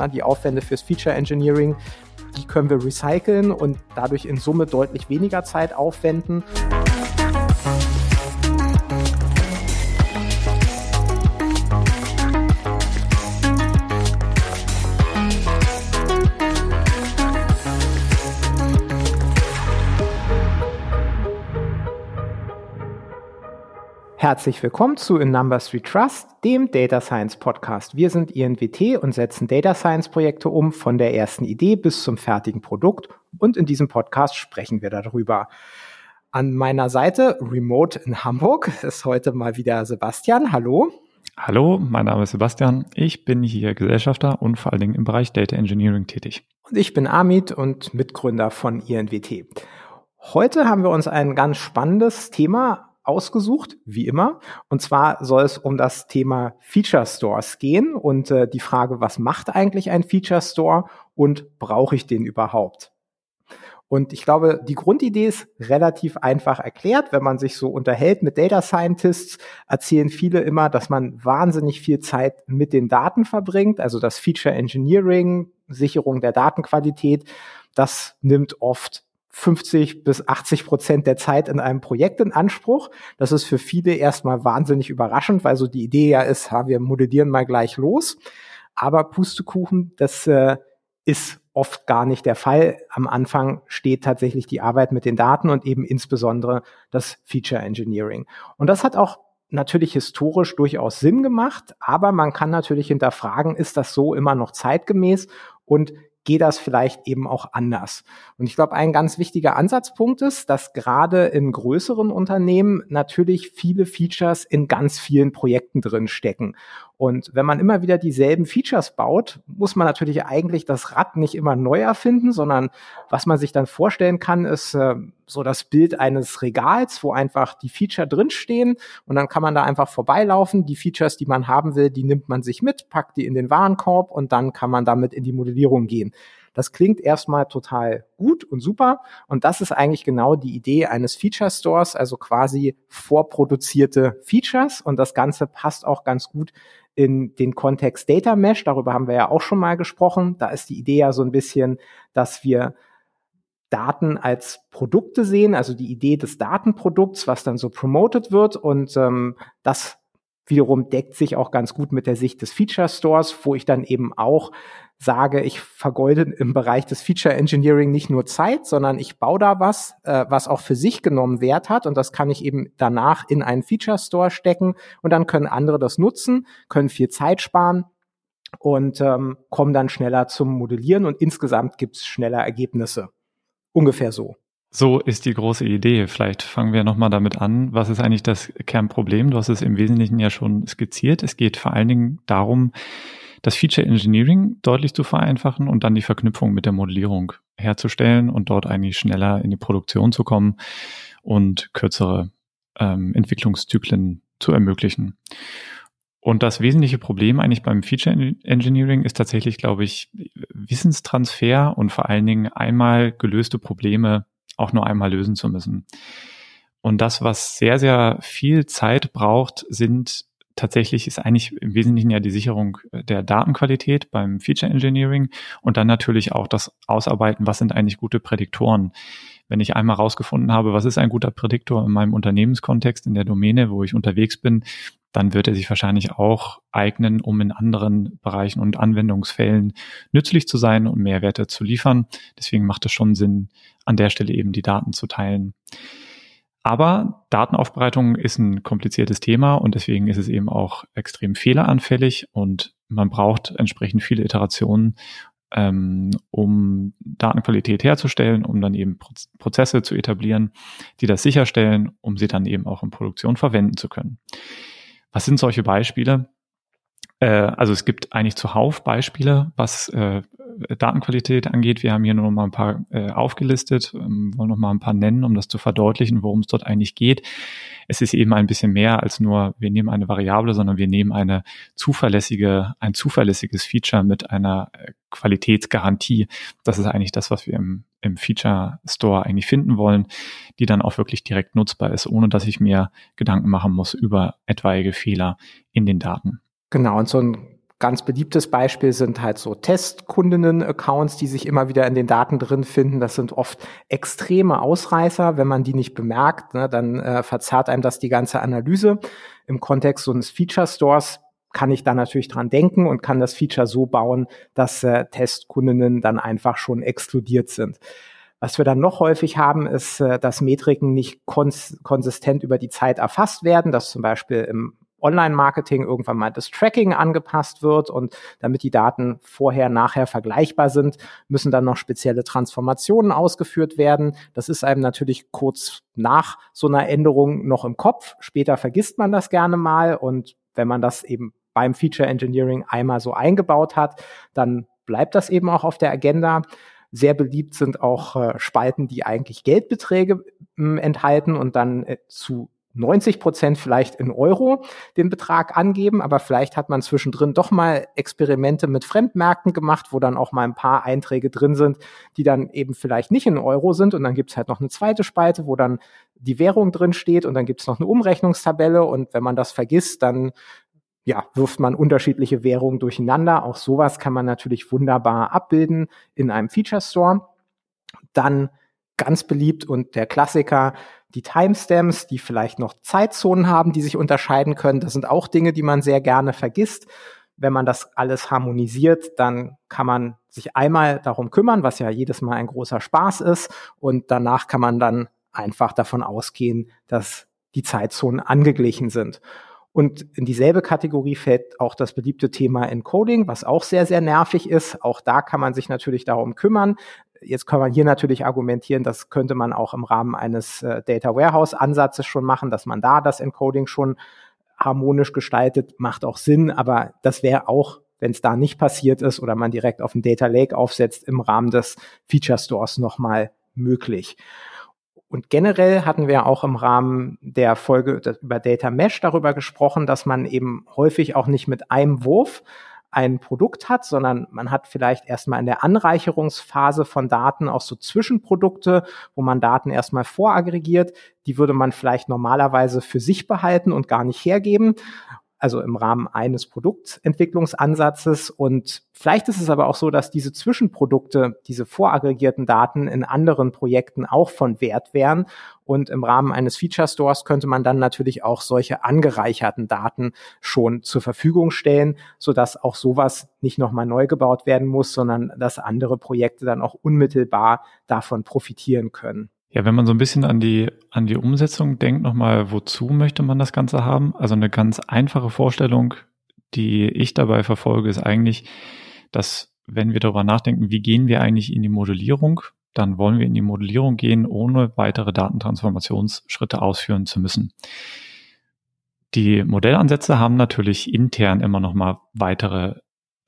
Na, die Aufwände fürs Feature Engineering, die können wir recyceln und dadurch in Summe deutlich weniger Zeit aufwenden. Herzlich willkommen zu In Numbers We Trust, dem Data Science Podcast. Wir sind INWT und setzen Data Science Projekte um von der ersten Idee bis zum fertigen Produkt und in diesem Podcast sprechen wir darüber. An meiner Seite, remote in Hamburg, ist heute mal wieder Sebastian. Hallo. Hallo, mein Name ist Sebastian. Ich bin hier Gesellschafter und vor allen Dingen im Bereich Data Engineering tätig. Und ich bin Amit und Mitgründer von INWT. Heute haben wir uns ein ganz spannendes Thema ausgesucht, wie immer. Und zwar soll es um das Thema Feature Stores gehen und äh, die Frage, was macht eigentlich ein Feature Store und brauche ich den überhaupt? Und ich glaube, die Grundidee ist relativ einfach erklärt. Wenn man sich so unterhält mit Data Scientists, erzählen viele immer, dass man wahnsinnig viel Zeit mit den Daten verbringt. Also das Feature Engineering, Sicherung der Datenqualität, das nimmt oft 50 bis 80 Prozent der Zeit in einem Projekt in Anspruch. Das ist für viele erstmal wahnsinnig überraschend, weil so die Idee ja ist, ha, wir modellieren mal gleich los. Aber Pustekuchen, das äh, ist oft gar nicht der Fall. Am Anfang steht tatsächlich die Arbeit mit den Daten und eben insbesondere das Feature Engineering. Und das hat auch natürlich historisch durchaus Sinn gemacht, aber man kann natürlich hinterfragen, ist das so immer noch zeitgemäß und geht das vielleicht eben auch anders. Und ich glaube, ein ganz wichtiger Ansatzpunkt ist, dass gerade in größeren Unternehmen natürlich viele Features in ganz vielen Projekten drin stecken. Und wenn man immer wieder dieselben Features baut, muss man natürlich eigentlich das Rad nicht immer neu erfinden, sondern was man sich dann vorstellen kann, ist äh, so das Bild eines Regals, wo einfach die Feature drinstehen und dann kann man da einfach vorbeilaufen. Die Features, die man haben will, die nimmt man sich mit, packt die in den Warenkorb und dann kann man damit in die Modellierung gehen. Das klingt erstmal total gut und super. Und das ist eigentlich genau die Idee eines Feature Stores, also quasi vorproduzierte Features. Und das Ganze passt auch ganz gut in den Kontext Data Mesh. Darüber haben wir ja auch schon mal gesprochen. Da ist die Idee ja so ein bisschen, dass wir Daten als Produkte sehen, also die Idee des Datenprodukts, was dann so promoted wird. Und ähm, das wiederum deckt sich auch ganz gut mit der Sicht des Feature Stores, wo ich dann eben auch sage, ich vergeude im Bereich des Feature Engineering nicht nur Zeit, sondern ich baue da was, äh, was auch für sich genommen Wert hat und das kann ich eben danach in einen Feature Store stecken und dann können andere das nutzen, können viel Zeit sparen und ähm, kommen dann schneller zum Modellieren und insgesamt gibt's schneller Ergebnisse. Ungefähr so. So ist die große Idee. Vielleicht fangen wir nochmal damit an. Was ist eigentlich das Kernproblem? Du hast es im Wesentlichen ja schon skizziert. Es geht vor allen Dingen darum, das Feature Engineering deutlich zu vereinfachen und dann die Verknüpfung mit der Modellierung herzustellen und dort eigentlich schneller in die Produktion zu kommen und kürzere ähm, Entwicklungszyklen zu ermöglichen. Und das wesentliche Problem eigentlich beim Feature Engineering ist tatsächlich, glaube ich, Wissenstransfer und vor allen Dingen einmal gelöste Probleme auch nur einmal lösen zu müssen. Und das, was sehr, sehr viel Zeit braucht, sind tatsächlich ist eigentlich im Wesentlichen ja die Sicherung der Datenqualität beim Feature Engineering und dann natürlich auch das Ausarbeiten, was sind eigentlich gute Prädiktoren. Wenn ich einmal rausgefunden habe, was ist ein guter Prädiktor in meinem Unternehmenskontext, in der Domäne, wo ich unterwegs bin, dann wird er sich wahrscheinlich auch eignen, um in anderen Bereichen und Anwendungsfällen nützlich zu sein und Mehrwerte zu liefern. Deswegen macht es schon Sinn, an der Stelle eben die Daten zu teilen. Aber Datenaufbereitung ist ein kompliziertes Thema und deswegen ist es eben auch extrem fehleranfällig und man braucht entsprechend viele Iterationen, ähm, um Datenqualität herzustellen, um dann eben Prozesse zu etablieren, die das sicherstellen, um sie dann eben auch in Produktion verwenden zu können. Was sind solche Beispiele? Äh, also es gibt eigentlich zuhauf Beispiele, was äh, Datenqualität angeht. Wir haben hier nur noch mal ein paar äh, aufgelistet, ähm, wollen noch mal ein paar nennen, um das zu verdeutlichen, worum es dort eigentlich geht. Es ist eben ein bisschen mehr als nur, wir nehmen eine Variable, sondern wir nehmen eine zuverlässige, ein zuverlässiges Feature mit einer äh, Qualitätsgarantie. Das ist eigentlich das, was wir im, im Feature Store eigentlich finden wollen, die dann auch wirklich direkt nutzbar ist, ohne dass ich mir Gedanken machen muss über etwaige Fehler in den Daten. Genau, und so ein Ganz beliebtes Beispiel sind halt so Testkundinnen-Accounts, die sich immer wieder in den Daten drin finden. Das sind oft extreme Ausreißer. Wenn man die nicht bemerkt, ne, dann äh, verzerrt einem das die ganze Analyse. Im Kontext so eines Feature Stores kann ich da natürlich dran denken und kann das Feature so bauen, dass äh, Testkundinnen dann einfach schon exkludiert sind. Was wir dann noch häufig haben, ist, äh, dass Metriken nicht kons konsistent über die Zeit erfasst werden, dass zum Beispiel im Online-Marketing irgendwann mal das Tracking angepasst wird und damit die Daten vorher, nachher vergleichbar sind, müssen dann noch spezielle Transformationen ausgeführt werden. Das ist einem natürlich kurz nach so einer Änderung noch im Kopf. Später vergisst man das gerne mal und wenn man das eben beim Feature Engineering einmal so eingebaut hat, dann bleibt das eben auch auf der Agenda. Sehr beliebt sind auch äh, Spalten, die eigentlich Geldbeträge äh, enthalten und dann äh, zu 90 Prozent vielleicht in Euro den Betrag angeben, aber vielleicht hat man zwischendrin doch mal Experimente mit Fremdmärkten gemacht, wo dann auch mal ein paar Einträge drin sind, die dann eben vielleicht nicht in Euro sind und dann gibt's halt noch eine zweite Spalte, wo dann die Währung drin steht und dann gibt's noch eine Umrechnungstabelle und wenn man das vergisst, dann ja, wirft man unterschiedliche Währungen durcheinander. Auch sowas kann man natürlich wunderbar abbilden in einem Feature Store. Dann ganz beliebt und der Klassiker, die Timestamps, die vielleicht noch Zeitzonen haben, die sich unterscheiden können. Das sind auch Dinge, die man sehr gerne vergisst. Wenn man das alles harmonisiert, dann kann man sich einmal darum kümmern, was ja jedes Mal ein großer Spaß ist. Und danach kann man dann einfach davon ausgehen, dass die Zeitzonen angeglichen sind. Und in dieselbe Kategorie fällt auch das beliebte Thema Encoding, was auch sehr, sehr nervig ist. Auch da kann man sich natürlich darum kümmern. Jetzt kann man hier natürlich argumentieren, das könnte man auch im Rahmen eines äh, Data Warehouse Ansatzes schon machen, dass man da das Encoding schon harmonisch gestaltet, macht auch Sinn, aber das wäre auch, wenn es da nicht passiert ist oder man direkt auf den Data Lake aufsetzt, im Rahmen des Feature Stores nochmal möglich. Und generell hatten wir auch im Rahmen der Folge über Data Mesh darüber gesprochen, dass man eben häufig auch nicht mit einem Wurf ein Produkt hat, sondern man hat vielleicht erstmal in der Anreicherungsphase von Daten auch so Zwischenprodukte, wo man Daten erstmal voraggregiert. Die würde man vielleicht normalerweise für sich behalten und gar nicht hergeben also im Rahmen eines Produktentwicklungsansatzes. Und vielleicht ist es aber auch so, dass diese Zwischenprodukte, diese voraggregierten Daten in anderen Projekten auch von Wert wären. Und im Rahmen eines Feature Stores könnte man dann natürlich auch solche angereicherten Daten schon zur Verfügung stellen, sodass auch sowas nicht nochmal neu gebaut werden muss, sondern dass andere Projekte dann auch unmittelbar davon profitieren können. Ja, wenn man so ein bisschen an die, an die Umsetzung denkt, nochmal, wozu möchte man das Ganze haben? Also eine ganz einfache Vorstellung, die ich dabei verfolge, ist eigentlich, dass wenn wir darüber nachdenken, wie gehen wir eigentlich in die Modellierung, dann wollen wir in die Modellierung gehen, ohne weitere Datentransformationsschritte ausführen zu müssen. Die Modellansätze haben natürlich intern immer noch mal weitere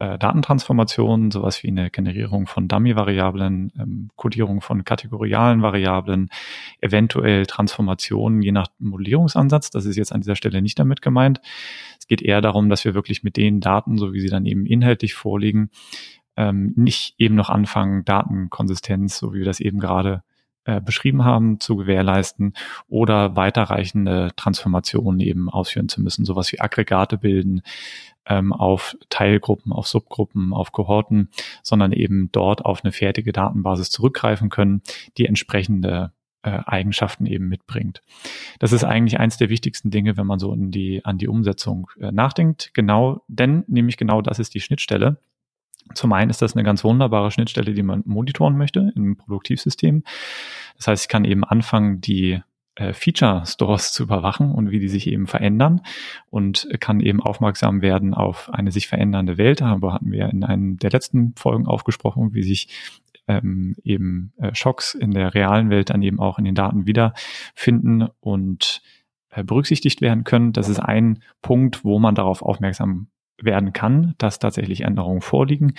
äh, Datentransformationen, sowas wie eine Generierung von Dummy-Variablen, ähm, Codierung von kategorialen Variablen, eventuell Transformationen je nach Modellierungsansatz. Das ist jetzt an dieser Stelle nicht damit gemeint. Es geht eher darum, dass wir wirklich mit den Daten, so wie sie dann eben inhaltlich vorliegen, ähm, nicht eben noch anfangen, Datenkonsistenz, so wie wir das eben gerade äh, beschrieben haben, zu gewährleisten oder weiterreichende Transformationen eben ausführen zu müssen, sowas wie Aggregate bilden, ähm, auf Teilgruppen, auf Subgruppen, auf Kohorten, sondern eben dort auf eine fertige Datenbasis zurückgreifen können, die entsprechende äh, Eigenschaften eben mitbringt. Das ist eigentlich eins der wichtigsten Dinge, wenn man so in die, an die Umsetzung äh, nachdenkt. Genau, denn nämlich genau das ist die Schnittstelle. Zum einen ist das eine ganz wunderbare Schnittstelle, die man monitoren möchte im Produktivsystem. Das heißt, ich kann eben anfangen, die äh, Feature Stores zu überwachen und wie die sich eben verändern und kann eben aufmerksam werden auf eine sich verändernde Welt. Darüber hatten wir in einem der letzten Folgen aufgesprochen, wie sich ähm, eben äh, Schocks in der realen Welt dann eben auch in den Daten wiederfinden und äh, berücksichtigt werden können. Das ist ein Punkt, wo man darauf aufmerksam werden kann, dass tatsächlich Änderungen vorliegen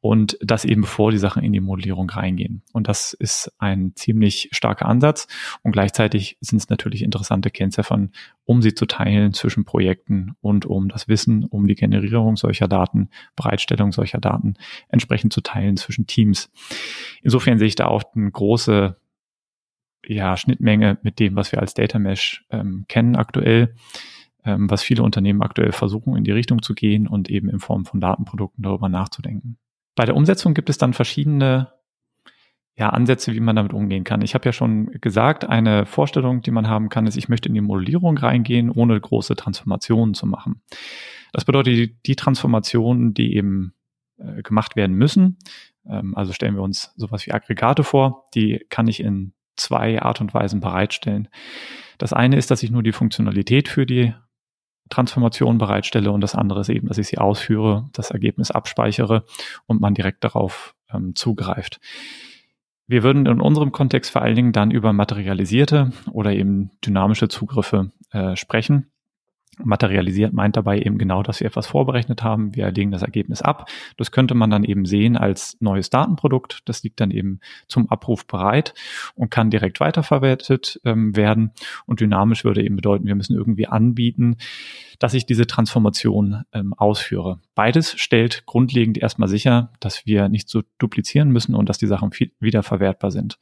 und das eben bevor die Sachen in die Modellierung reingehen. Und das ist ein ziemlich starker Ansatz und gleichzeitig sind es natürlich interessante Kennziffern, um sie zu teilen zwischen Projekten und um das Wissen, um die Generierung solcher Daten, Bereitstellung solcher Daten entsprechend zu teilen zwischen Teams. Insofern sehe ich da auch eine große ja, Schnittmenge mit dem, was wir als Data Mesh ähm, kennen aktuell ähm, was viele Unternehmen aktuell versuchen, in die Richtung zu gehen und eben in Form von Datenprodukten darüber nachzudenken. Bei der Umsetzung gibt es dann verschiedene ja, Ansätze, wie man damit umgehen kann. Ich habe ja schon gesagt, eine Vorstellung, die man haben kann, ist, ich möchte in die Modellierung reingehen, ohne große Transformationen zu machen. Das bedeutet, die, die Transformationen, die eben äh, gemacht werden müssen, ähm, also stellen wir uns sowas wie Aggregate vor, die kann ich in zwei Art und Weisen bereitstellen. Das eine ist, dass ich nur die Funktionalität für die Transformation bereitstelle und das andere ist eben, dass ich sie ausführe, das Ergebnis abspeichere und man direkt darauf ähm, zugreift. Wir würden in unserem Kontext vor allen Dingen dann über materialisierte oder eben dynamische Zugriffe äh, sprechen. Materialisiert meint dabei eben genau, dass wir etwas vorberechnet haben. Wir legen das Ergebnis ab. Das könnte man dann eben sehen als neues Datenprodukt. Das liegt dann eben zum Abruf bereit und kann direkt weiterverwertet ähm, werden. Und dynamisch würde eben bedeuten, wir müssen irgendwie anbieten, dass ich diese Transformation ähm, ausführe. Beides stellt grundlegend erstmal sicher, dass wir nicht so duplizieren müssen und dass die Sachen viel wiederverwertbar sind.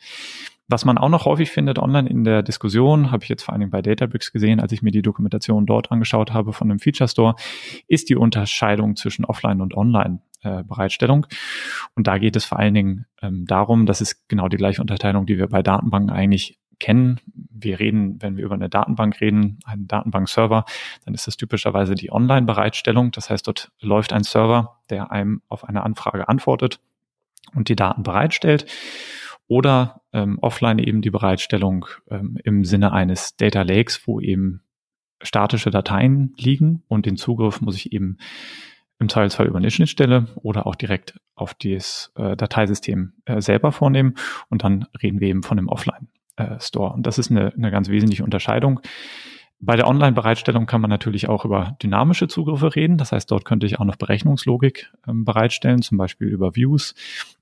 Was man auch noch häufig findet online in der Diskussion, habe ich jetzt vor allen Dingen bei Databricks gesehen, als ich mir die Dokumentation dort angeschaut habe von einem Feature Store, ist die Unterscheidung zwischen Offline und Online. Äh. Und da geht es vor allen Dingen ähm, darum, das ist genau die gleiche Unterteilung, die wir bei Datenbanken eigentlich kennen. Wir reden, wenn wir über eine Datenbank reden, einen Datenbankserver, dann ist das typischerweise die Online-Bereitstellung. Das heißt, dort läuft ein Server, der einem auf eine Anfrage antwortet und die Daten bereitstellt oder ähm, offline eben die Bereitstellung ähm, im Sinne eines Data Lakes, wo eben statische Dateien liegen und den Zugriff muss ich eben im Zweifelsfall über eine Schnittstelle oder auch direkt auf das äh, Dateisystem äh, selber vornehmen und dann reden wir eben von einem Offline-Store. Äh, und das ist eine, eine ganz wesentliche Unterscheidung. Bei der Online-Bereitstellung kann man natürlich auch über dynamische Zugriffe reden. Das heißt, dort könnte ich auch noch Berechnungslogik ähm, bereitstellen, zum Beispiel über Views.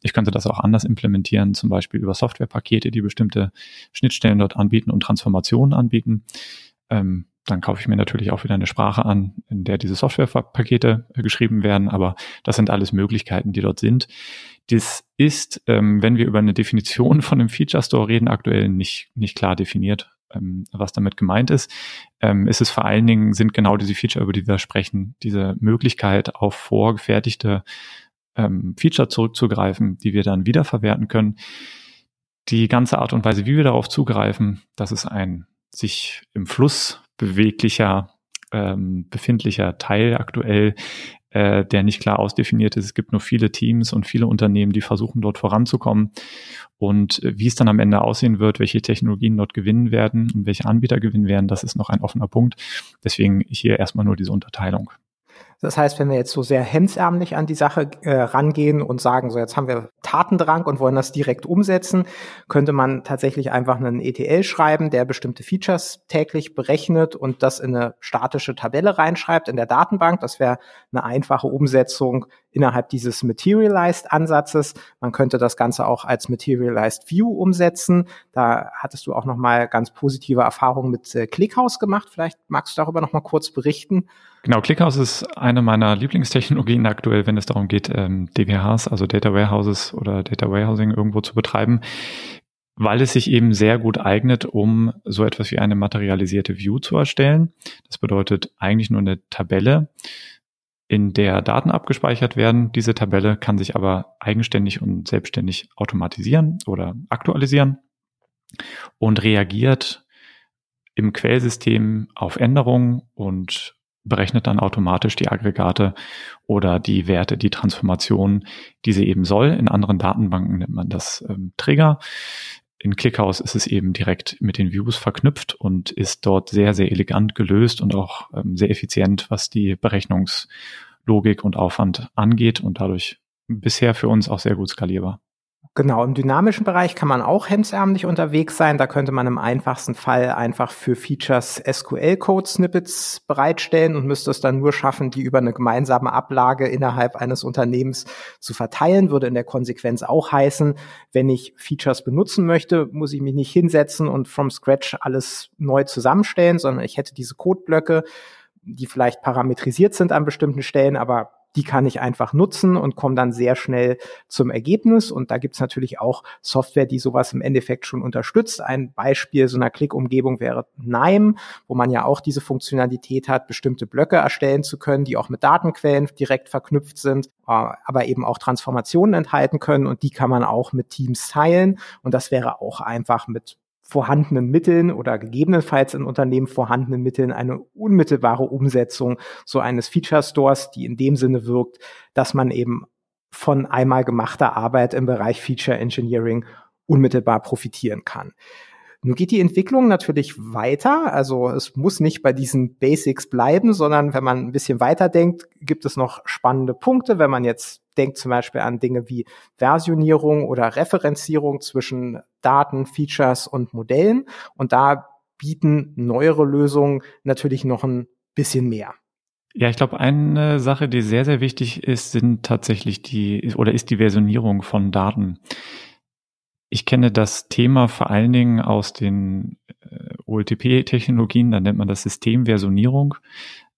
Ich könnte das auch anders implementieren, zum Beispiel über Softwarepakete, die bestimmte Schnittstellen dort anbieten und Transformationen anbieten. Ähm, dann kaufe ich mir natürlich auch wieder eine Sprache an, in der diese Softwarepakete äh, geschrieben werden. Aber das sind alles Möglichkeiten, die dort sind. Das ist, ähm, wenn wir über eine Definition von einem Feature Store reden, aktuell nicht, nicht klar definiert ähm, was damit gemeint ist, ähm, ist es vor allen Dingen, sind genau diese Feature, über die wir sprechen, diese Möglichkeit auf vorgefertigte ähm, Feature zurückzugreifen, die wir dann wiederverwerten können. Die ganze Art und Weise, wie wir darauf zugreifen, das ist ein sich im Fluss beweglicher, ähm, befindlicher Teil aktuell, äh, der nicht klar ausdefiniert ist. Es gibt nur viele Teams und viele Unternehmen, die versuchen, dort voranzukommen. Und äh, wie es dann am Ende aussehen wird, welche Technologien dort gewinnen werden und welche Anbieter gewinnen werden, das ist noch ein offener Punkt. Deswegen hier erstmal nur diese Unterteilung. Das heißt, wenn wir jetzt so sehr hemsärmlich an die Sache äh, rangehen und sagen, so jetzt haben wir Tatendrang und wollen das direkt umsetzen, könnte man tatsächlich einfach einen ETL schreiben, der bestimmte Features täglich berechnet und das in eine statische Tabelle reinschreibt in der Datenbank. Das wäre eine einfache Umsetzung innerhalb dieses Materialized-Ansatzes. Man könnte das Ganze auch als Materialized View umsetzen. Da hattest du auch noch mal ganz positive Erfahrungen mit äh, ClickHouse gemacht. Vielleicht magst du darüber noch mal kurz berichten. Genau, ClickHouse ist eine meiner Lieblingstechnologien aktuell, wenn es darum geht, ähm, DWHs, also Data Warehouses oder Data Warehousing irgendwo zu betreiben, weil es sich eben sehr gut eignet, um so etwas wie eine materialisierte View zu erstellen. Das bedeutet eigentlich nur eine Tabelle, in der Daten abgespeichert werden. Diese Tabelle kann sich aber eigenständig und selbstständig automatisieren oder aktualisieren und reagiert im Quellsystem auf Änderungen und berechnet dann automatisch die Aggregate oder die Werte, die Transformation, die sie eben soll. In anderen Datenbanken nennt man das ähm, Trigger. In ClickHouse ist es eben direkt mit den Views verknüpft und ist dort sehr, sehr elegant gelöst und auch ähm, sehr effizient, was die Berechnungslogik und Aufwand angeht und dadurch bisher für uns auch sehr gut skalierbar. Genau, im dynamischen Bereich kann man auch hemdsärmlich unterwegs sein. Da könnte man im einfachsten Fall einfach für Features SQL-Code-Snippets bereitstellen und müsste es dann nur schaffen, die über eine gemeinsame Ablage innerhalb eines Unternehmens zu verteilen. Würde in der Konsequenz auch heißen, wenn ich Features benutzen möchte, muss ich mich nicht hinsetzen und from scratch alles neu zusammenstellen, sondern ich hätte diese Codeblöcke, die vielleicht parametrisiert sind an bestimmten Stellen, aber die kann ich einfach nutzen und komme dann sehr schnell zum Ergebnis. Und da gibt's natürlich auch Software, die sowas im Endeffekt schon unterstützt. Ein Beispiel so einer Klick-Umgebung wäre NIME, wo man ja auch diese Funktionalität hat, bestimmte Blöcke erstellen zu können, die auch mit Datenquellen direkt verknüpft sind, äh, aber eben auch Transformationen enthalten können und die kann man auch mit Teams teilen. Und das wäre auch einfach mit vorhandenen Mitteln oder gegebenenfalls in Unternehmen vorhandenen Mitteln eine unmittelbare Umsetzung so eines Feature Stores, die in dem Sinne wirkt, dass man eben von einmal gemachter Arbeit im Bereich Feature Engineering unmittelbar profitieren kann. Nun geht die Entwicklung natürlich weiter. Also es muss nicht bei diesen Basics bleiben, sondern wenn man ein bisschen weiter denkt, gibt es noch spannende Punkte. Wenn man jetzt denkt zum Beispiel an Dinge wie Versionierung oder Referenzierung zwischen Daten, Features und Modellen. Und da bieten neuere Lösungen natürlich noch ein bisschen mehr. Ja, ich glaube, eine Sache, die sehr, sehr wichtig ist, sind tatsächlich die oder ist die Versionierung von Daten. Ich kenne das Thema vor allen Dingen aus den äh, OLTP-Technologien, da nennt man das Systemversionierung.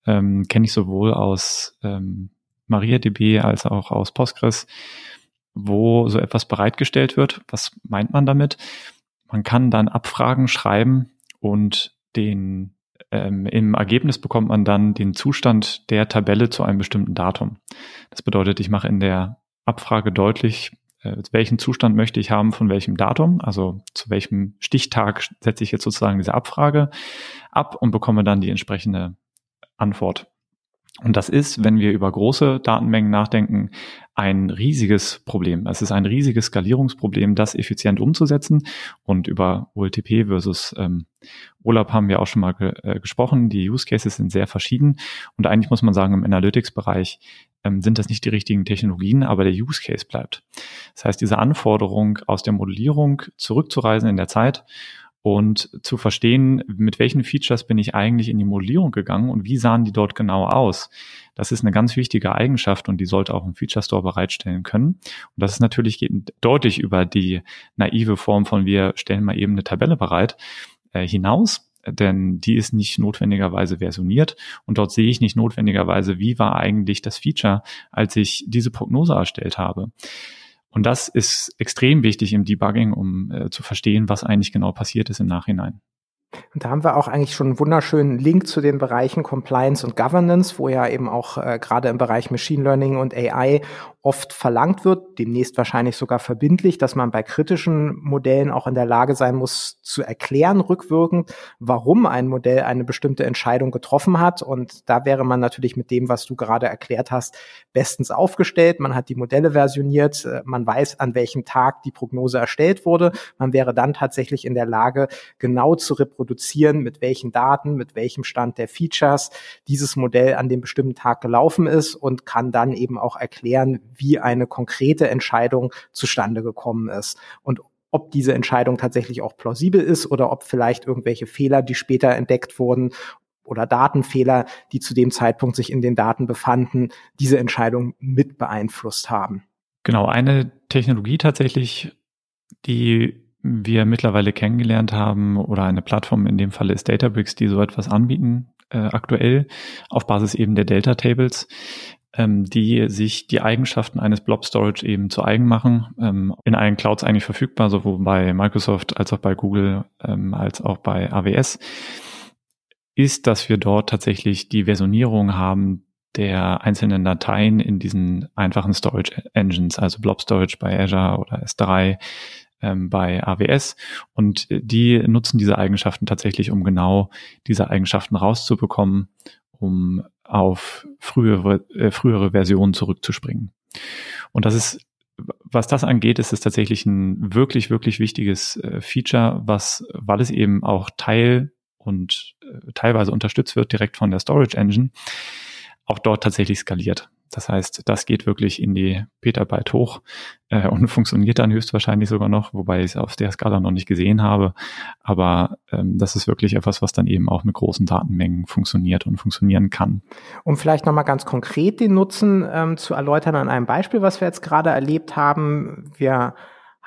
Ähm, kenne ich sowohl aus ähm, MariaDB als auch aus Postgres, wo so etwas bereitgestellt wird. Was meint man damit? Man kann dann Abfragen schreiben und den ähm, im Ergebnis bekommt man dann den Zustand der Tabelle zu einem bestimmten Datum. Das bedeutet, ich mache in der Abfrage deutlich, äh, welchen Zustand möchte ich haben von welchem Datum, also zu welchem Stichtag setze ich jetzt sozusagen diese Abfrage ab und bekomme dann die entsprechende Antwort. Und das ist, wenn wir über große Datenmengen nachdenken, ein riesiges Problem. Es ist ein riesiges Skalierungsproblem, das effizient umzusetzen. Und über OLTP versus ähm, OLAP haben wir auch schon mal ge äh, gesprochen. Die Use Cases sind sehr verschieden. Und eigentlich muss man sagen, im Analytics-Bereich ähm, sind das nicht die richtigen Technologien, aber der Use Case bleibt. Das heißt, diese Anforderung aus der Modellierung zurückzureisen in der Zeit und zu verstehen, mit welchen Features bin ich eigentlich in die Modellierung gegangen und wie sahen die dort genau aus. Das ist eine ganz wichtige Eigenschaft und die sollte auch ein Feature Store bereitstellen können. Und das ist natürlich deutlich über die naive Form von wir stellen mal eben eine Tabelle bereit äh, hinaus denn die ist nicht notwendigerweise versioniert und dort sehe ich nicht notwendigerweise, wie war eigentlich das Feature, als ich diese Prognose erstellt habe. Und das ist extrem wichtig im Debugging, um äh, zu verstehen, was eigentlich genau passiert ist im Nachhinein. Und da haben wir auch eigentlich schon einen wunderschönen Link zu den Bereichen Compliance und Governance, wo ja eben auch äh, gerade im Bereich Machine Learning und AI oft verlangt wird, demnächst wahrscheinlich sogar verbindlich, dass man bei kritischen Modellen auch in der Lage sein muss, zu erklären rückwirkend, warum ein Modell eine bestimmte Entscheidung getroffen hat. Und da wäre man natürlich mit dem, was du gerade erklärt hast, bestens aufgestellt. Man hat die Modelle versioniert, man weiß, an welchem Tag die Prognose erstellt wurde. Man wäre dann tatsächlich in der Lage, genau zu reproduzieren, mit welchen Daten, mit welchem Stand der Features dieses Modell an dem bestimmten Tag gelaufen ist und kann dann eben auch erklären, wie eine konkrete Entscheidung zustande gekommen ist. Und ob diese Entscheidung tatsächlich auch plausibel ist oder ob vielleicht irgendwelche Fehler, die später entdeckt wurden oder Datenfehler, die zu dem Zeitpunkt sich in den Daten befanden, diese Entscheidung mit beeinflusst haben. Genau, eine Technologie tatsächlich, die wir mittlerweile kennengelernt haben oder eine Plattform in dem Fall ist Databricks, die so etwas anbieten äh, aktuell auf Basis eben der Delta Tables ähm, die sich die Eigenschaften eines Blob Storage eben zu eigen machen, ähm, in allen Clouds eigentlich verfügbar, sowohl bei Microsoft als auch bei Google ähm, als auch bei AWS, ist, dass wir dort tatsächlich die Versionierung haben der einzelnen Dateien in diesen einfachen Storage Engines, also Blob Storage bei Azure oder S3 ähm, bei AWS und die nutzen diese Eigenschaften tatsächlich, um genau diese Eigenschaften rauszubekommen, um auf frühere, äh, frühere Versionen zurückzuspringen. Und das ist, was das angeht, ist es tatsächlich ein wirklich, wirklich wichtiges äh, Feature, was, weil es eben auch Teil und äh, teilweise unterstützt wird direkt von der Storage Engine, auch dort tatsächlich skaliert. Das heißt, das geht wirklich in die Petabyte hoch äh, und funktioniert dann höchstwahrscheinlich sogar noch, wobei ich es auf der Skala noch nicht gesehen habe. Aber ähm, das ist wirklich etwas, was dann eben auch mit großen Datenmengen funktioniert und funktionieren kann. Um vielleicht nochmal ganz konkret den Nutzen ähm, zu erläutern an einem Beispiel, was wir jetzt gerade erlebt haben. Wir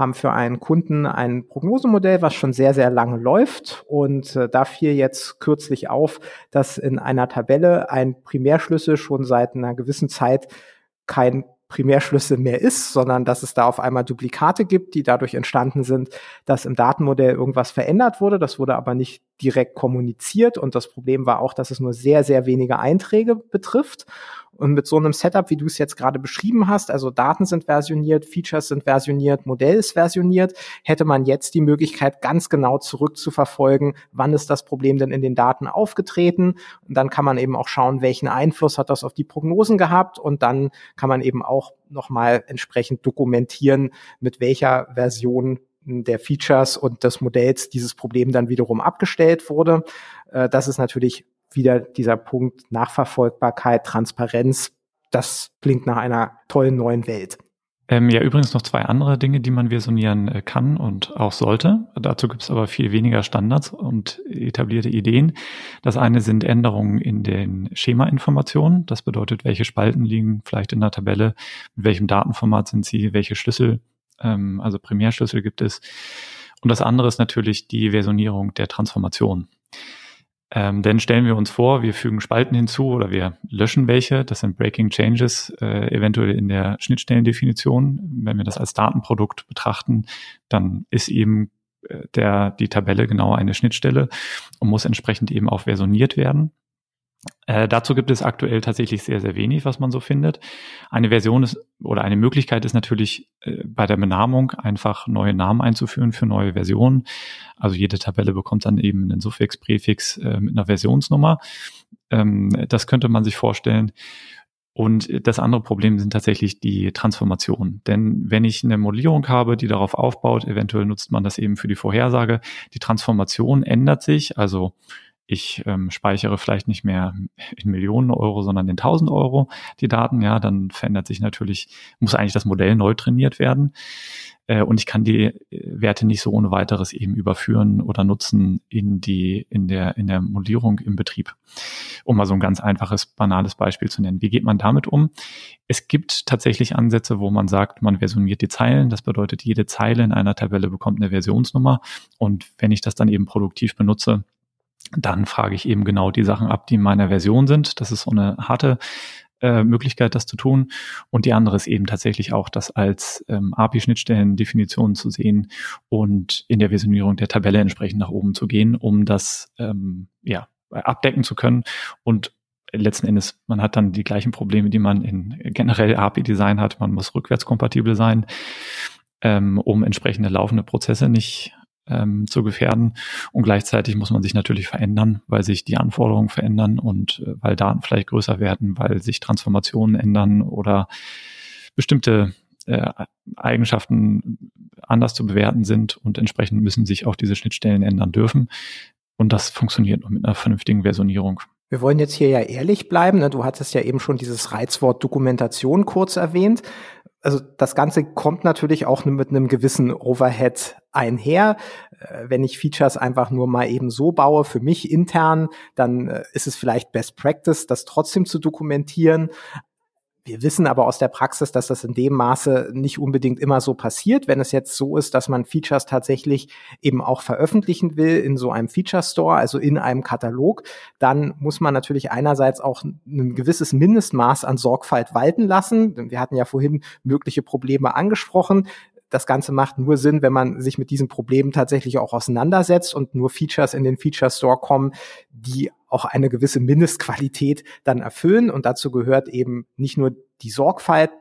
haben für einen Kunden ein Prognosemodell, was schon sehr, sehr lange läuft. Und äh, da fiel jetzt kürzlich auf, dass in einer Tabelle ein Primärschlüssel schon seit einer gewissen Zeit kein Primärschlüssel mehr ist, sondern dass es da auf einmal Duplikate gibt, die dadurch entstanden sind, dass im Datenmodell irgendwas verändert wurde. Das wurde aber nicht direkt kommuniziert und das Problem war auch, dass es nur sehr, sehr wenige Einträge betrifft. Und mit so einem Setup, wie du es jetzt gerade beschrieben hast, also Daten sind versioniert, Features sind versioniert, Modell ist versioniert, hätte man jetzt die Möglichkeit, ganz genau zurückzuverfolgen, wann ist das Problem denn in den Daten aufgetreten. Und dann kann man eben auch schauen, welchen Einfluss hat das auf die Prognosen gehabt. Und dann kann man eben auch nochmal entsprechend dokumentieren, mit welcher Version der Features und des Modells dieses Problem dann wiederum abgestellt wurde. Äh, das ist natürlich wieder dieser Punkt Nachverfolgbarkeit, Transparenz. Das klingt nach einer tollen neuen Welt. Ähm, ja, übrigens noch zwei andere Dinge, die man versionieren äh, kann und auch sollte. Dazu gibt es aber viel weniger Standards und etablierte Ideen. Das eine sind Änderungen in den Schemainformationen. Das bedeutet, welche Spalten liegen vielleicht in der Tabelle, mit welchem Datenformat sind sie, welche Schlüssel, ähm, also Primärschlüssel gibt es. Und das andere ist natürlich die Versionierung der Transformation. Ähm, denn stellen wir uns vor, wir fügen Spalten hinzu oder wir löschen welche. Das sind Breaking Changes, äh, eventuell in der Schnittstellendefinition. Wenn wir das als Datenprodukt betrachten, dann ist eben äh, der, die Tabelle genau eine Schnittstelle und muss entsprechend eben auch versioniert werden. Äh, dazu gibt es aktuell tatsächlich sehr, sehr wenig, was man so findet. Eine Version ist oder eine Möglichkeit ist natürlich äh, bei der Benamung einfach neue Namen einzuführen für neue Versionen. Also jede Tabelle bekommt dann eben einen Suffix, Präfix äh, mit einer Versionsnummer. Ähm, das könnte man sich vorstellen. Und das andere Problem sind tatsächlich die Transformationen. Denn wenn ich eine Modellierung habe, die darauf aufbaut, eventuell nutzt man das eben für die Vorhersage, die Transformation ändert sich. Also ich ähm, speichere vielleicht nicht mehr in Millionen Euro, sondern in 1000 Euro die Daten, ja, dann verändert sich natürlich, muss eigentlich das Modell neu trainiert werden. Äh, und ich kann die äh, Werte nicht so ohne weiteres eben überführen oder nutzen in die, in der, in der Modellierung im Betrieb. Um mal so ein ganz einfaches, banales Beispiel zu nennen. Wie geht man damit um? Es gibt tatsächlich Ansätze, wo man sagt, man versioniert die Zeilen. Das bedeutet, jede Zeile in einer Tabelle bekommt eine Versionsnummer. Und wenn ich das dann eben produktiv benutze, dann frage ich eben genau die Sachen ab, die in meiner Version sind. Das ist so eine harte äh, Möglichkeit, das zu tun. Und die andere ist eben tatsächlich auch, das als ähm, API-Schnittstellen-Definition zu sehen und in der Versionierung der Tabelle entsprechend nach oben zu gehen, um das ähm, ja, abdecken zu können. Und letzten Endes, man hat dann die gleichen Probleme, die man in generell API-Design hat. Man muss rückwärtskompatibel sein, ähm, um entsprechende laufende Prozesse nicht ähm, zu gefährden. Und gleichzeitig muss man sich natürlich verändern, weil sich die Anforderungen verändern und äh, weil Daten vielleicht größer werden, weil sich Transformationen ändern oder bestimmte äh, Eigenschaften anders zu bewerten sind und entsprechend müssen sich auch diese Schnittstellen ändern dürfen. Und das funktioniert nur mit einer vernünftigen Versionierung. Wir wollen jetzt hier ja ehrlich bleiben. Ne? Du hattest ja eben schon dieses Reizwort Dokumentation kurz erwähnt also das Ganze kommt natürlich auch mit einem gewissen Overhead einher. Äh, wenn ich Features einfach nur mal eben so baue, für mich intern, dann äh, ist es vielleicht Best Practice, das trotzdem zu dokumentieren. Wir wissen aber aus der Praxis, dass das in dem Maße nicht unbedingt immer so passiert. Wenn es jetzt so ist, dass man Features tatsächlich eben auch veröffentlichen will in so einem Feature Store, also in einem Katalog, dann muss man natürlich einerseits auch ein gewisses Mindestmaß an Sorgfalt walten lassen. Wir hatten ja vorhin mögliche Probleme angesprochen das Ganze macht nur Sinn, wenn man sich mit diesen Problemen tatsächlich auch auseinandersetzt und nur Features in den Feature Store kommen, die auch eine gewisse Mindestqualität dann erfüllen. Und dazu gehört eben nicht nur die Sorgfalt,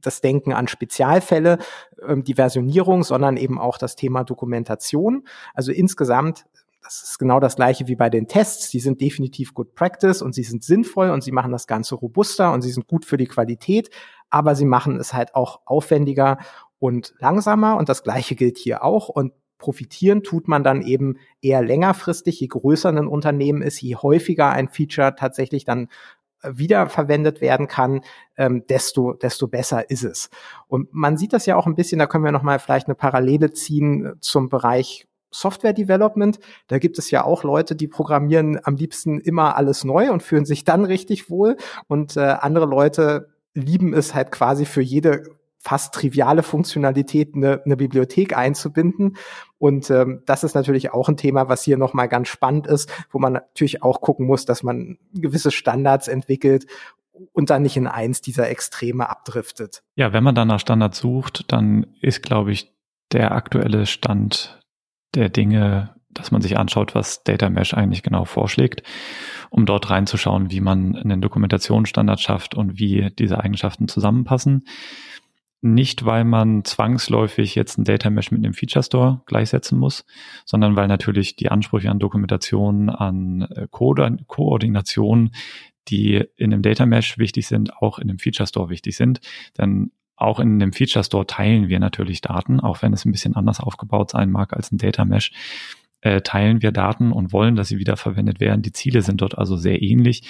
das Denken an Spezialfälle, ähm, die Versionierung, sondern eben auch das Thema Dokumentation. Also insgesamt das ist genau das gleiche wie bei den Tests. Die sind definitiv Good Practice und sie sind sinnvoll und sie machen das Ganze robuster und sie sind gut für die Qualität, aber sie machen es halt auch aufwendiger und langsamer und das gleiche gilt hier auch und profitieren tut man dann eben eher längerfristig, je größer ein Unternehmen ist, je häufiger ein Feature tatsächlich dann äh, wiederverwendet werden kann, ähm, desto, desto besser ist es. Und man sieht das ja auch ein bisschen, da können wir nochmal vielleicht eine Parallele ziehen zum Bereich Software Development. Da gibt es ja auch Leute, die programmieren am liebsten immer alles neu und fühlen sich dann richtig wohl. Und äh, andere Leute lieben es halt quasi für jede fast triviale Funktionalität eine, eine Bibliothek einzubinden. Und ähm, das ist natürlich auch ein Thema, was hier nochmal ganz spannend ist, wo man natürlich auch gucken muss, dass man gewisse Standards entwickelt und dann nicht in eins dieser Extreme abdriftet. Ja, wenn man dann nach Standards sucht, dann ist, glaube ich, der aktuelle Stand der Dinge, dass man sich anschaut, was Data Mesh eigentlich genau vorschlägt, um dort reinzuschauen, wie man einen Dokumentationsstandard schafft und wie diese Eigenschaften zusammenpassen. Nicht, weil man zwangsläufig jetzt ein Data Mesh mit einem Feature Store gleichsetzen muss, sondern weil natürlich die Ansprüche an Dokumentation, an äh, Ko Koordination, die in einem Data Mesh wichtig sind, auch in einem Feature Store wichtig sind. Denn auch in einem Feature Store teilen wir natürlich Daten, auch wenn es ein bisschen anders aufgebaut sein mag als ein Data Mesh äh, teilen wir Daten und wollen, dass sie wiederverwendet werden. Die Ziele sind dort also sehr ähnlich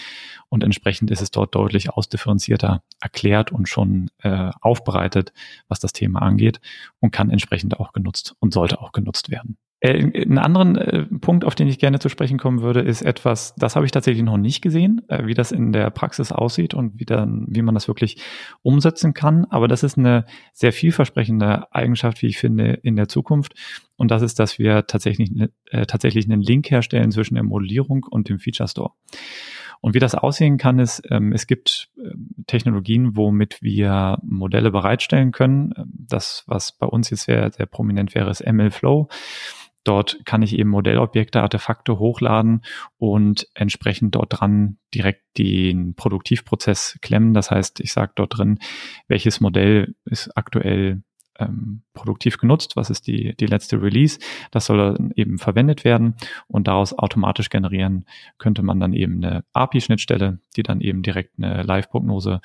und entsprechend ist es dort deutlich ausdifferenzierter erklärt und schon äh, aufbereitet, was das Thema angeht und kann entsprechend auch genutzt und sollte auch genutzt werden. Äh, einen anderen äh, Punkt, auf den ich gerne zu sprechen kommen würde, ist etwas, das habe ich tatsächlich noch nicht gesehen, äh, wie das in der Praxis aussieht und wie, dann, wie man das wirklich umsetzen kann. Aber das ist eine sehr vielversprechende Eigenschaft, wie ich finde, in der Zukunft. Und das ist, dass wir tatsächlich, äh, tatsächlich einen Link herstellen zwischen der Modellierung und dem Feature Store. Und wie das aussehen kann, ist, ähm, es gibt äh, Technologien, womit wir Modelle bereitstellen können. Das, was bei uns jetzt sehr, sehr prominent wäre, ist MLflow. Dort kann ich eben Modellobjekte, Artefakte hochladen und entsprechend dort dran direkt den Produktivprozess klemmen. Das heißt, ich sage dort drin, welches Modell ist aktuell ähm, produktiv genutzt, was ist die, die letzte Release. Das soll dann eben verwendet werden und daraus automatisch generieren könnte man dann eben eine API-Schnittstelle, die dann eben direkt eine Live-Prognose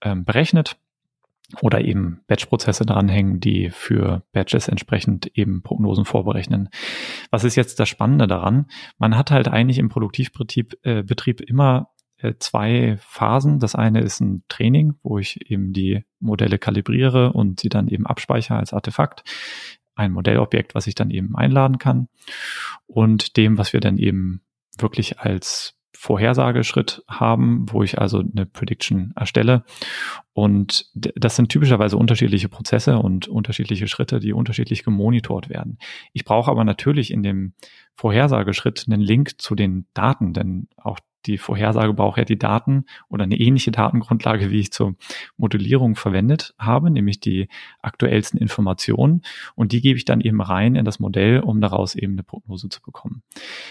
ähm, berechnet oder eben Batch-Prozesse dranhängen, die für Batches entsprechend eben Prognosen vorberechnen. Was ist jetzt das Spannende daran? Man hat halt eigentlich im Produktivbetrieb äh, Betrieb immer äh, zwei Phasen. Das eine ist ein Training, wo ich eben die Modelle kalibriere und sie dann eben abspeichere als Artefakt. Ein Modellobjekt, was ich dann eben einladen kann. Und dem, was wir dann eben wirklich als Vorhersageschritt haben, wo ich also eine Prediction erstelle. Und das sind typischerweise unterschiedliche Prozesse und unterschiedliche Schritte, die unterschiedlich gemonitort werden. Ich brauche aber natürlich in dem Vorhersageschritt einen Link zu den Daten, denn auch die Vorhersage braucht ja die Daten oder eine ähnliche Datengrundlage, wie ich zur Modellierung verwendet habe, nämlich die aktuellsten Informationen. Und die gebe ich dann eben rein in das Modell, um daraus eben eine Prognose zu bekommen.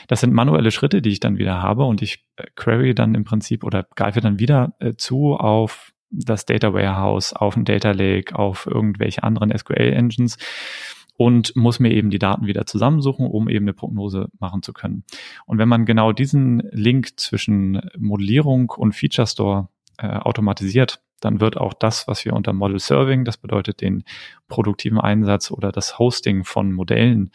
Das sind manuelle Schritte, die ich dann wieder habe und ich äh, query dann im Prinzip oder greife dann wieder äh, zu auf das Data Warehouse, auf ein Data Lake, auf irgendwelche anderen SQL Engines und muss mir eben die Daten wieder zusammensuchen, um eben eine Prognose machen zu können. Und wenn man genau diesen Link zwischen Modellierung und Feature Store äh, automatisiert, dann wird auch das, was wir unter Model Serving, das bedeutet den produktiven Einsatz oder das Hosting von Modellen,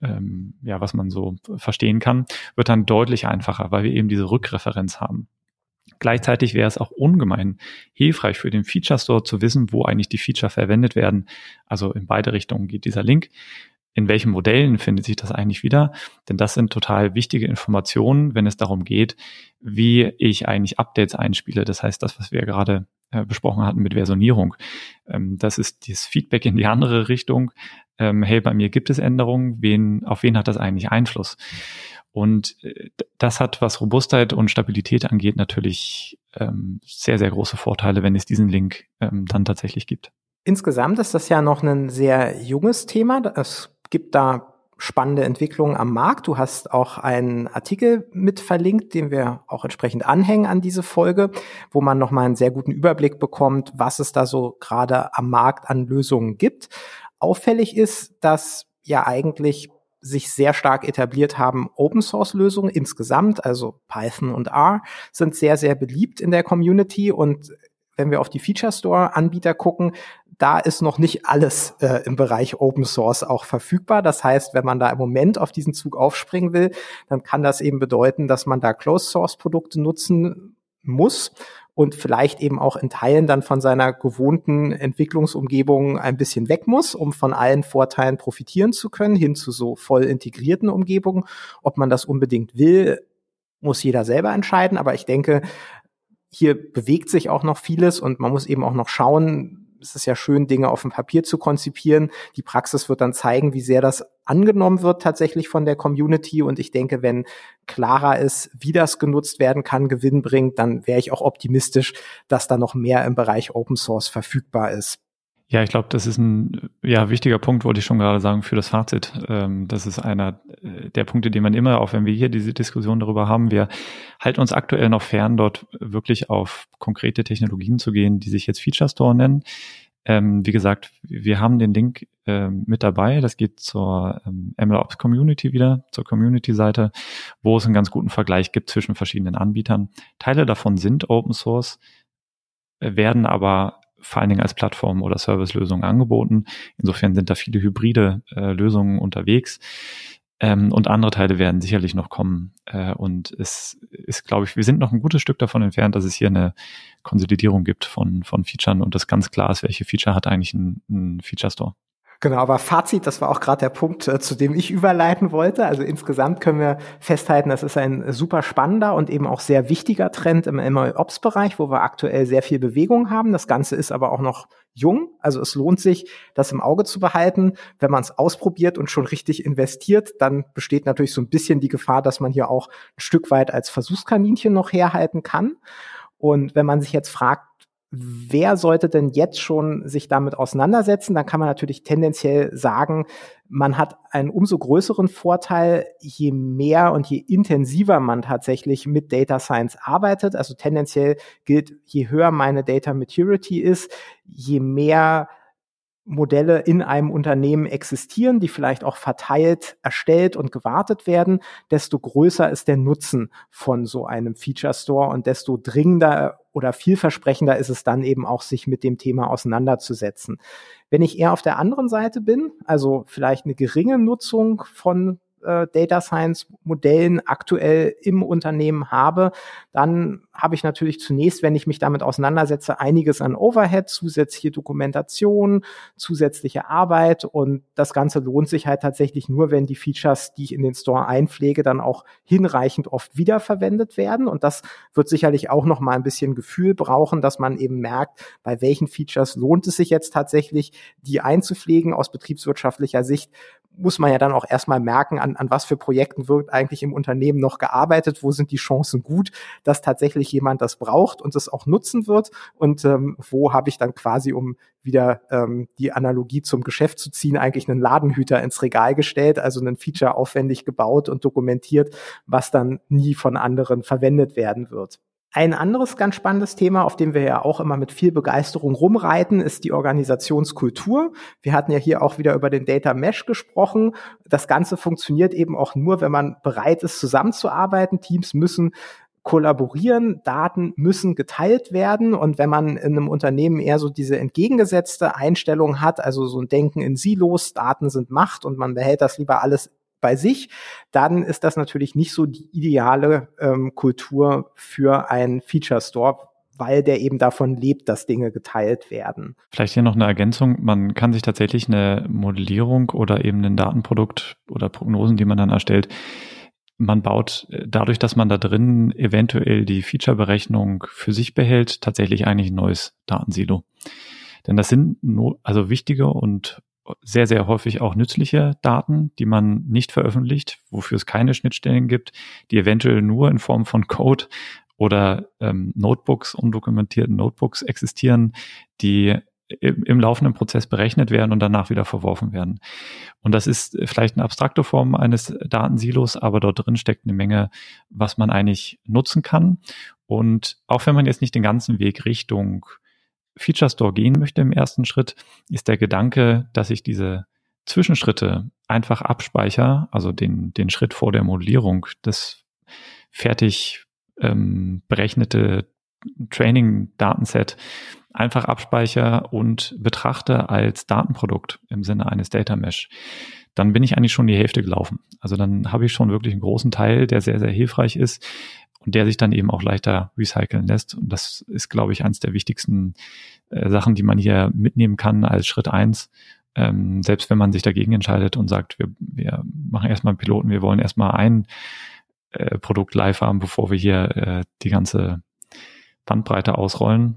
ähm, ja, was man so verstehen kann, wird dann deutlich einfacher, weil wir eben diese Rückreferenz haben. Gleichzeitig wäre es auch ungemein hilfreich für den Feature Store zu wissen, wo eigentlich die Feature verwendet werden. Also in beide Richtungen geht dieser Link. In welchen Modellen findet sich das eigentlich wieder? Denn das sind total wichtige Informationen, wenn es darum geht, wie ich eigentlich Updates einspiele. Das heißt, das, was wir gerade äh, besprochen hatten mit Versionierung. Ähm, das ist das Feedback in die andere Richtung. Ähm, hey, bei mir gibt es Änderungen. Wen, auf wen hat das eigentlich Einfluss? Und äh, das hat, was Robustheit und Stabilität angeht, natürlich ähm, sehr, sehr große Vorteile, wenn es diesen Link ähm, dann tatsächlich gibt. Insgesamt ist das ja noch ein sehr junges Thema. Es gibt da spannende Entwicklungen am Markt. Du hast auch einen Artikel mit verlinkt, den wir auch entsprechend anhängen an diese Folge, wo man nochmal einen sehr guten Überblick bekommt, was es da so gerade am Markt an Lösungen gibt. Auffällig ist, dass ja eigentlich sich sehr stark etabliert haben. Open Source Lösungen insgesamt, also Python und R, sind sehr, sehr beliebt in der Community und wenn wir auf die Feature Store Anbieter gucken, da ist noch nicht alles äh, im Bereich Open Source auch verfügbar. Das heißt, wenn man da im Moment auf diesen Zug aufspringen will, dann kann das eben bedeuten, dass man da Closed Source Produkte nutzen muss und vielleicht eben auch in Teilen dann von seiner gewohnten Entwicklungsumgebung ein bisschen weg muss, um von allen Vorteilen profitieren zu können, hin zu so voll integrierten Umgebungen. Ob man das unbedingt will, muss jeder selber entscheiden. Aber ich denke, hier bewegt sich auch noch vieles und man muss eben auch noch schauen, es ist ja schön, Dinge auf dem Papier zu konzipieren. Die Praxis wird dann zeigen, wie sehr das angenommen wird tatsächlich von der Community. Und ich denke, wenn klarer ist, wie das genutzt werden kann, Gewinn bringt, dann wäre ich auch optimistisch, dass da noch mehr im Bereich Open Source verfügbar ist. Ja, ich glaube, das ist ein ja, wichtiger Punkt, wollte ich schon gerade sagen, für das Fazit. Ähm, das ist einer äh, der Punkte, die man immer, auch wenn wir hier diese Diskussion darüber haben, wir halten uns aktuell noch fern, dort wirklich auf konkrete Technologien zu gehen, die sich jetzt Feature Store nennen. Ähm, wie gesagt, wir haben den Link ähm, mit dabei. Das geht zur ähm, MLOps Community wieder, zur Community-Seite, wo es einen ganz guten Vergleich gibt zwischen verschiedenen Anbietern. Teile davon sind Open Source, äh, werden aber vor allen Dingen als Plattform oder Servicelösung angeboten. Insofern sind da viele hybride äh, Lösungen unterwegs. Ähm, und andere Teile werden sicherlich noch kommen. Äh, und es ist, glaube ich, wir sind noch ein gutes Stück davon entfernt, dass es hier eine Konsolidierung gibt von, von Features und das ganz klar ist, welche Feature hat eigentlich ein, ein Feature Store. Genau, aber Fazit, das war auch gerade der Punkt, äh, zu dem ich überleiten wollte. Also insgesamt können wir festhalten, das ist ein super spannender und eben auch sehr wichtiger Trend im MLOps-Bereich, wo wir aktuell sehr viel Bewegung haben. Das Ganze ist aber auch noch jung. Also es lohnt sich, das im Auge zu behalten. Wenn man es ausprobiert und schon richtig investiert, dann besteht natürlich so ein bisschen die Gefahr, dass man hier auch ein Stück weit als Versuchskaninchen noch herhalten kann. Und wenn man sich jetzt fragt, wer sollte denn jetzt schon sich damit auseinandersetzen? Dann kann man natürlich tendenziell sagen, man hat einen umso größeren Vorteil, je mehr und je intensiver man tatsächlich mit Data Science arbeitet. Also tendenziell gilt, je höher meine Data Maturity ist, je mehr Modelle in einem Unternehmen existieren, die vielleicht auch verteilt erstellt und gewartet werden, desto größer ist der Nutzen von so einem Feature Store und desto dringender oder vielversprechender ist es dann eben auch, sich mit dem Thema auseinanderzusetzen. Wenn ich eher auf der anderen Seite bin, also vielleicht eine geringe Nutzung von äh, Data Science Modellen aktuell im Unternehmen habe, dann habe ich natürlich zunächst, wenn ich mich damit auseinandersetze, einiges an Overhead, zusätzliche Dokumentation, zusätzliche Arbeit und das Ganze lohnt sich halt tatsächlich nur, wenn die Features, die ich in den Store einpflege, dann auch hinreichend oft wiederverwendet werden und das wird sicherlich auch noch mal ein bisschen Gefühl brauchen, dass man eben merkt, bei welchen Features lohnt es sich jetzt tatsächlich, die einzupflegen aus betriebswirtschaftlicher Sicht, muss man ja dann auch erstmal merken, an, an was für Projekten wird eigentlich im Unternehmen noch gearbeitet, wo sind die Chancen gut, dass tatsächlich jemand das braucht und es auch nutzen wird und ähm, wo habe ich dann quasi, um wieder ähm, die Analogie zum Geschäft zu ziehen, eigentlich einen Ladenhüter ins Regal gestellt, also einen Feature aufwendig gebaut und dokumentiert, was dann nie von anderen verwendet werden wird. Ein anderes ganz spannendes Thema, auf dem wir ja auch immer mit viel Begeisterung rumreiten, ist die Organisationskultur. Wir hatten ja hier auch wieder über den Data Mesh gesprochen. Das Ganze funktioniert eben auch nur, wenn man bereit ist, zusammenzuarbeiten. Teams müssen kollaborieren, Daten müssen geteilt werden und wenn man in einem Unternehmen eher so diese entgegengesetzte Einstellung hat, also so ein Denken in Silos, Daten sind Macht und man behält das lieber alles bei sich, dann ist das natürlich nicht so die ideale ähm, Kultur für einen Feature Store, weil der eben davon lebt, dass Dinge geteilt werden. Vielleicht hier noch eine Ergänzung. Man kann sich tatsächlich eine Modellierung oder eben ein Datenprodukt oder Prognosen, die man dann erstellt, man baut äh, dadurch, dass man da drin eventuell die Feature-Berechnung für sich behält, tatsächlich eigentlich ein neues Datensilo. Denn das sind also wichtige und sehr, sehr häufig auch nützliche Daten, die man nicht veröffentlicht, wofür es keine Schnittstellen gibt, die eventuell nur in Form von Code oder ähm, Notebooks, undokumentierten Notebooks existieren, die im, im laufenden Prozess berechnet werden und danach wieder verworfen werden. Und das ist vielleicht eine abstrakte Form eines Datensilos, aber dort drin steckt eine Menge, was man eigentlich nutzen kann. Und auch wenn man jetzt nicht den ganzen Weg Richtung Feature Store gehen möchte im ersten Schritt, ist der Gedanke, dass ich diese Zwischenschritte einfach abspeichere, also den, den Schritt vor der Modellierung, das fertig ähm, berechnete Training-Datenset einfach abspeichere und betrachte als Datenprodukt im Sinne eines Data Mesh, dann bin ich eigentlich schon die Hälfte gelaufen. Also dann habe ich schon wirklich einen großen Teil, der sehr, sehr hilfreich ist, und der sich dann eben auch leichter recyceln lässt. Und das ist, glaube ich, eines der wichtigsten äh, Sachen, die man hier mitnehmen kann als Schritt eins. Ähm, selbst wenn man sich dagegen entscheidet und sagt, wir, wir machen erstmal einen Piloten, wir wollen erstmal ein äh, Produkt live haben, bevor wir hier äh, die ganze Bandbreite ausrollen,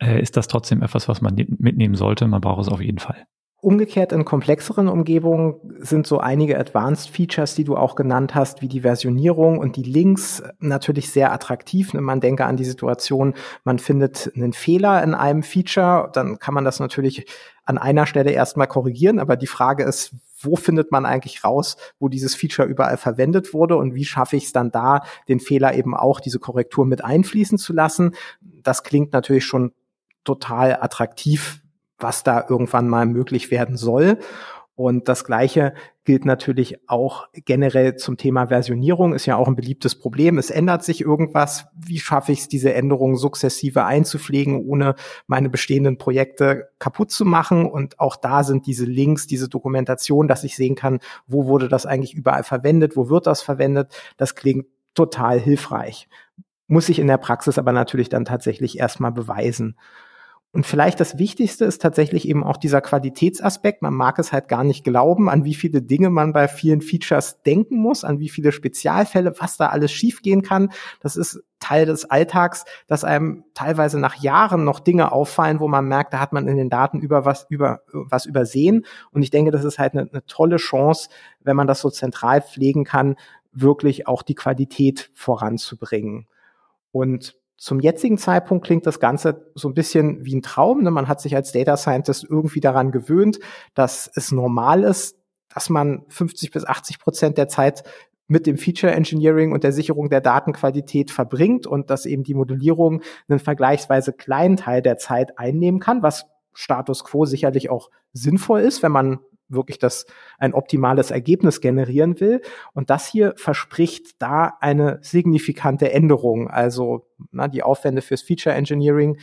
äh, ist das trotzdem etwas, was man mitnehmen sollte. Man braucht es auf jeden Fall. Umgekehrt in komplexeren Umgebungen sind so einige Advanced Features, die du auch genannt hast, wie die Versionierung und die Links natürlich sehr attraktiv. Man denke an die Situation, man findet einen Fehler in einem Feature, dann kann man das natürlich an einer Stelle erstmal korrigieren, aber die Frage ist, wo findet man eigentlich raus, wo dieses Feature überall verwendet wurde und wie schaffe ich es dann da, den Fehler eben auch diese Korrektur mit einfließen zu lassen? Das klingt natürlich schon total attraktiv, was da irgendwann mal möglich werden soll. Und das Gleiche gilt natürlich auch generell zum Thema Versionierung, ist ja auch ein beliebtes Problem. Es ändert sich irgendwas. Wie schaffe ich es, diese Änderungen sukzessive einzupflegen, ohne meine bestehenden Projekte kaputt zu machen? Und auch da sind diese Links, diese Dokumentation, dass ich sehen kann, wo wurde das eigentlich überall verwendet, wo wird das verwendet. Das klingt total hilfreich. Muss ich in der Praxis aber natürlich dann tatsächlich erstmal beweisen. Und vielleicht das Wichtigste ist tatsächlich eben auch dieser Qualitätsaspekt. Man mag es halt gar nicht glauben, an wie viele Dinge man bei vielen Features denken muss, an wie viele Spezialfälle, was da alles schiefgehen kann. Das ist Teil des Alltags, dass einem teilweise nach Jahren noch Dinge auffallen, wo man merkt, da hat man in den Daten über was, über was übersehen. Und ich denke, das ist halt eine, eine tolle Chance, wenn man das so zentral pflegen kann, wirklich auch die Qualität voranzubringen. Und zum jetzigen Zeitpunkt klingt das Ganze so ein bisschen wie ein Traum. Ne? Man hat sich als Data Scientist irgendwie daran gewöhnt, dass es normal ist, dass man 50 bis 80 Prozent der Zeit mit dem Feature Engineering und der Sicherung der Datenqualität verbringt und dass eben die Modellierung einen vergleichsweise kleinen Teil der Zeit einnehmen kann, was Status quo sicherlich auch sinnvoll ist, wenn man wirklich das ein optimales Ergebnis generieren will. Und das hier verspricht da eine signifikante Änderung. Also na, die Aufwände fürs Feature Engineering,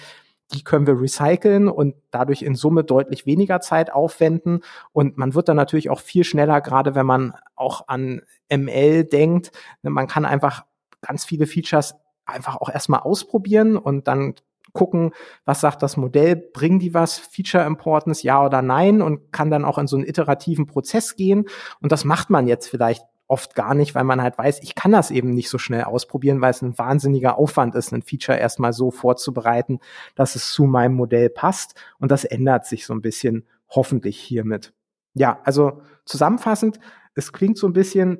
die können wir recyceln und dadurch in Summe deutlich weniger Zeit aufwenden. Und man wird dann natürlich auch viel schneller, gerade wenn man auch an ML denkt. Man kann einfach ganz viele Features einfach auch erstmal ausprobieren und dann gucken, was sagt das Modell, bringen die was, Feature Importance, ja oder nein und kann dann auch in so einen iterativen Prozess gehen. Und das macht man jetzt vielleicht oft gar nicht, weil man halt weiß, ich kann das eben nicht so schnell ausprobieren, weil es ein wahnsinniger Aufwand ist, ein Feature erstmal so vorzubereiten, dass es zu meinem Modell passt. Und das ändert sich so ein bisschen hoffentlich hiermit. Ja, also zusammenfassend, es klingt so ein bisschen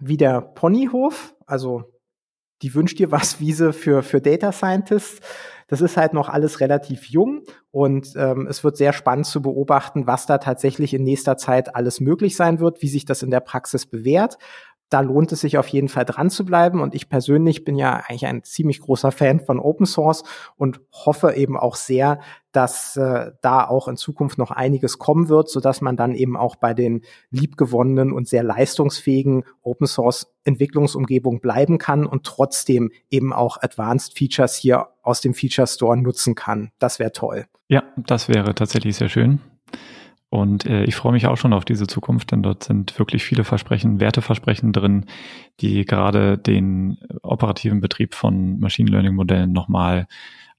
wie der Ponyhof, also die wünscht dir was Wiese für, für Data Scientists. Das ist halt noch alles relativ jung und ähm, es wird sehr spannend zu beobachten, was da tatsächlich in nächster Zeit alles möglich sein wird, wie sich das in der Praxis bewährt da lohnt es sich auf jeden Fall dran zu bleiben. Und ich persönlich bin ja eigentlich ein ziemlich großer Fan von Open Source und hoffe eben auch sehr, dass äh, da auch in Zukunft noch einiges kommen wird, so dass man dann eben auch bei den liebgewonnenen und sehr leistungsfähigen Open Source Entwicklungsumgebungen bleiben kann und trotzdem eben auch Advanced Features hier aus dem Feature Store nutzen kann. Das wäre toll. Ja, das wäre tatsächlich sehr schön. Und äh, ich freue mich auch schon auf diese Zukunft, denn dort sind wirklich viele Versprechen, Werteversprechen drin, die gerade den operativen Betrieb von Machine Learning Modellen nochmal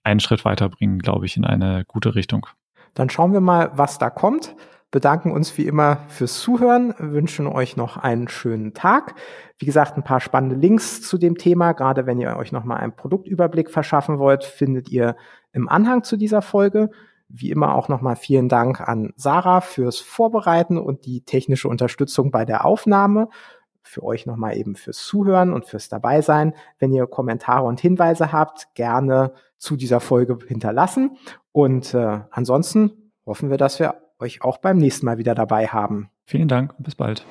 einen Schritt weiterbringen, glaube ich, in eine gute Richtung. Dann schauen wir mal, was da kommt. Bedanken uns wie immer fürs Zuhören, wünschen euch noch einen schönen Tag. Wie gesagt, ein paar spannende Links zu dem Thema. Gerade wenn ihr euch nochmal einen Produktüberblick verschaffen wollt, findet ihr im Anhang zu dieser Folge. Wie immer auch nochmal vielen Dank an Sarah fürs Vorbereiten und die technische Unterstützung bei der Aufnahme. Für euch nochmal eben fürs Zuhören und fürs Dabeisein. Wenn ihr Kommentare und Hinweise habt, gerne zu dieser Folge hinterlassen. Und äh, ansonsten hoffen wir, dass wir euch auch beim nächsten Mal wieder dabei haben. Vielen Dank und bis bald.